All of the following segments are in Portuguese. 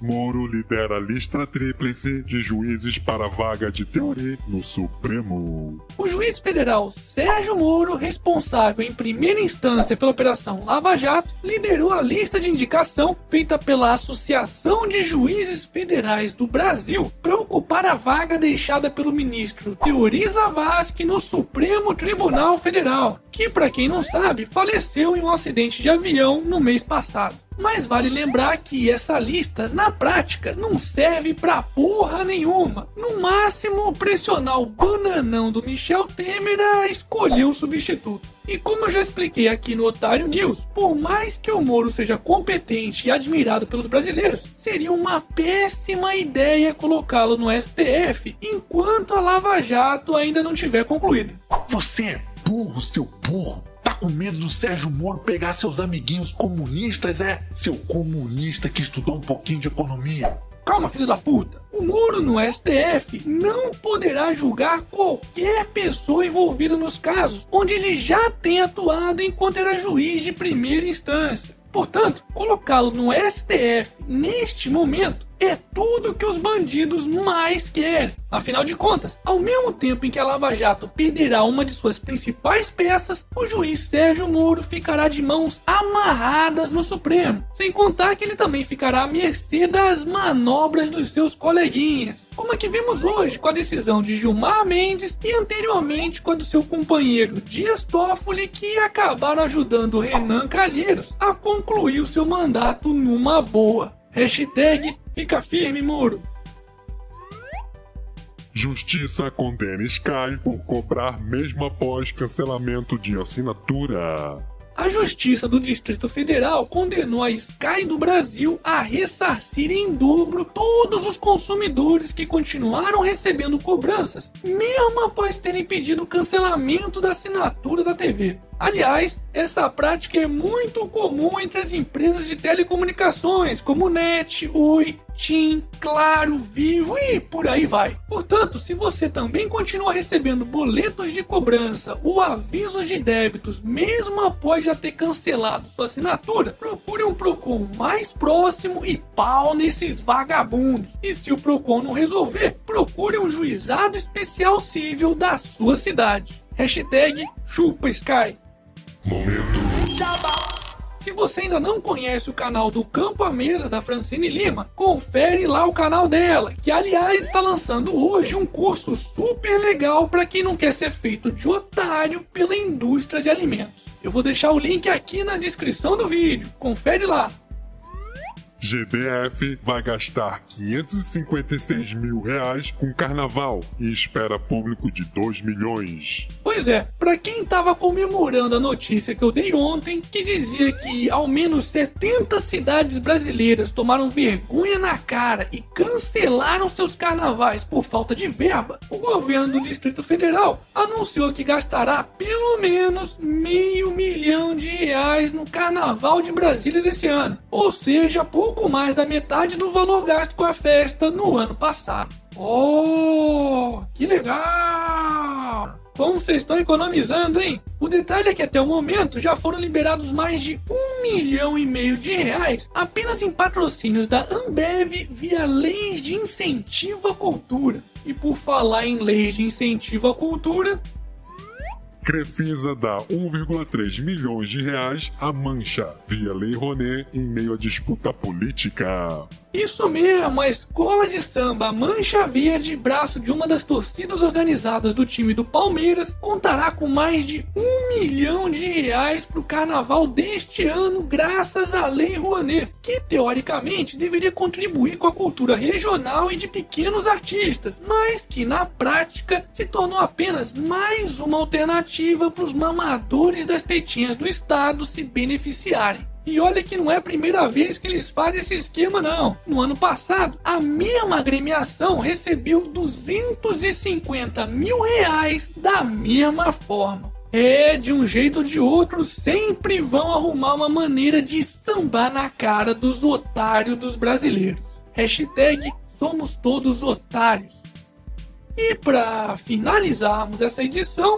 lidera a lista tríplice de juízes para a vaga de teoria no Supremo. O juiz federal Sérgio Moro, responsável em primeira instância pela Operação Lava Jato, liderou a lista de indicação feita pela Associação de Juízes Federais do Brasil para ocupar a vaga deixada pelo ministro Teori Zavascki no Supremo Tribunal Federal, que, para quem não sabe, faleceu em um acidente de avião no mês passado. Mas vale lembrar que essa lista, na prática, não serve pra porra nenhuma. No máximo, pressionar o bananão do Michel Temer a escolher um substituto. E como eu já expliquei aqui no Otário News, por mais que o Moro seja competente e admirado pelos brasileiros, seria uma péssima ideia colocá-lo no STF enquanto a Lava Jato ainda não tiver concluída. Você é burro, seu burro com medo do Sérgio Moro pegar seus amiguinhos comunistas, é? Seu comunista que estudou um pouquinho de economia. Calma, filho da puta. O Moro no STF não poderá julgar qualquer pessoa envolvida nos casos onde ele já tem atuado enquanto era juiz de primeira instância. Portanto, colocá-lo no STF neste momento é tudo que os bandidos mais querem. Afinal de contas, ao mesmo tempo em que a Lava Jato perderá uma de suas principais peças, o juiz Sérgio Moro ficará de mãos amarradas no Supremo. Sem contar que ele também ficará à mercê das manobras dos seus coleguinhas, como a que vimos hoje com a decisão de Gilmar Mendes e anteriormente com a do seu companheiro Dias Toffoli, que acabaram ajudando Renan Calheiros a concluir o seu mandato numa boa. Hashtag fica firme, muro. Justiça condena Sky por cobrar mesmo após cancelamento de assinatura. A Justiça do Distrito Federal condenou a Sky do Brasil a ressarcir em dobro todos os consumidores que continuaram recebendo cobranças, mesmo após terem pedido o cancelamento da assinatura da TV. Aliás, essa prática é muito comum entre as empresas de telecomunicações, como NET, Oi, TIM, Claro, Vivo e por aí vai. Portanto, se você também continua recebendo boletos de cobrança ou avisos de débitos, mesmo após já ter cancelado sua assinatura, procure um Procon mais próximo e pau nesses vagabundos. E se o Procon não resolver, procure um juizado especial civil da sua cidade. Hashtag chupa Sky. Momento. Se você ainda não conhece o canal do Campo à Mesa da Francine Lima, confere lá o canal dela, que aliás está lançando hoje um curso super legal para quem não quer ser feito de otário pela indústria de alimentos. Eu vou deixar o link aqui na descrição do vídeo. Confere lá. GDF vai gastar 556 mil reais com carnaval e espera público de 2 milhões. Pois é, para quem tava comemorando a notícia que eu dei ontem, que dizia que ao menos 70 cidades brasileiras tomaram vergonha na cara e cancelaram seus carnavais por falta de verba, o governo do Distrito Federal anunciou que gastará pelo menos meio milhão de reais no carnaval de Brasília desse ano. Ou seja, por pouco mais da metade do valor gasto com a festa no ano passado. Oh, que legal! Como vocês estão economizando, hein? O detalhe é que até o momento já foram liberados mais de um milhão e meio de reais apenas em patrocínios da Ambev via leis de incentivo à cultura. E por falar em leis de incentivo à cultura, Crefisa dá 1,3 milhões de reais à Mancha via Lei Rouanet em meio à disputa política. Isso mesmo, a escola de samba Mancha Verde, braço de uma das torcidas organizadas do time do Palmeiras, contará com mais de um milhão de reais para o carnaval deste ano, graças à Lei Rouanet, que teoricamente deveria contribuir com a cultura regional e de pequenos artistas, mas que na prática se tornou apenas mais uma alternativa para os mamadores das tetinhas do estado se beneficiarem. E olha que não é a primeira vez que eles fazem esse esquema, não. No ano passado, a mesma agremiação recebeu 250 mil reais da mesma forma. É, de um jeito ou de outro, sempre vão arrumar uma maneira de sambar na cara dos otários dos brasileiros. Hashtag somos todos otários. E para finalizarmos essa edição,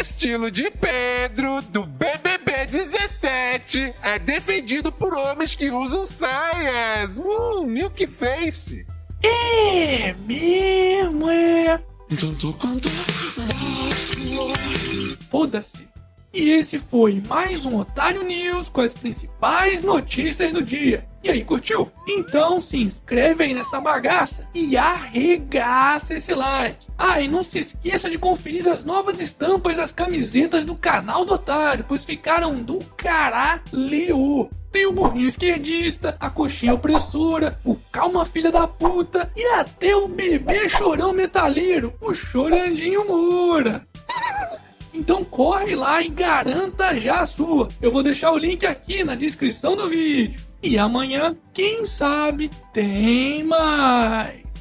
estilo de Pedro do BBB. B17 é defendido por homens que usam saias. Hum, Milk Face. É mesmo, é. Tanto quanto Foda-se. E esse foi mais um Otário News com as principais notícias do dia. E aí, curtiu? Então se inscreve aí nessa bagaça e arregaça esse like. Ah, e não se esqueça de conferir as novas estampas das camisetas do canal do Otário, pois ficaram do caralho. Tem o burrinho esquerdista, a coxinha opressora, o calma filha da puta e até o bebê chorão metaleiro, o chorandinho Moura. Então corre lá e garanta já a sua. Eu vou deixar o link aqui na descrição do vídeo. E amanhã, quem sabe, tem mais.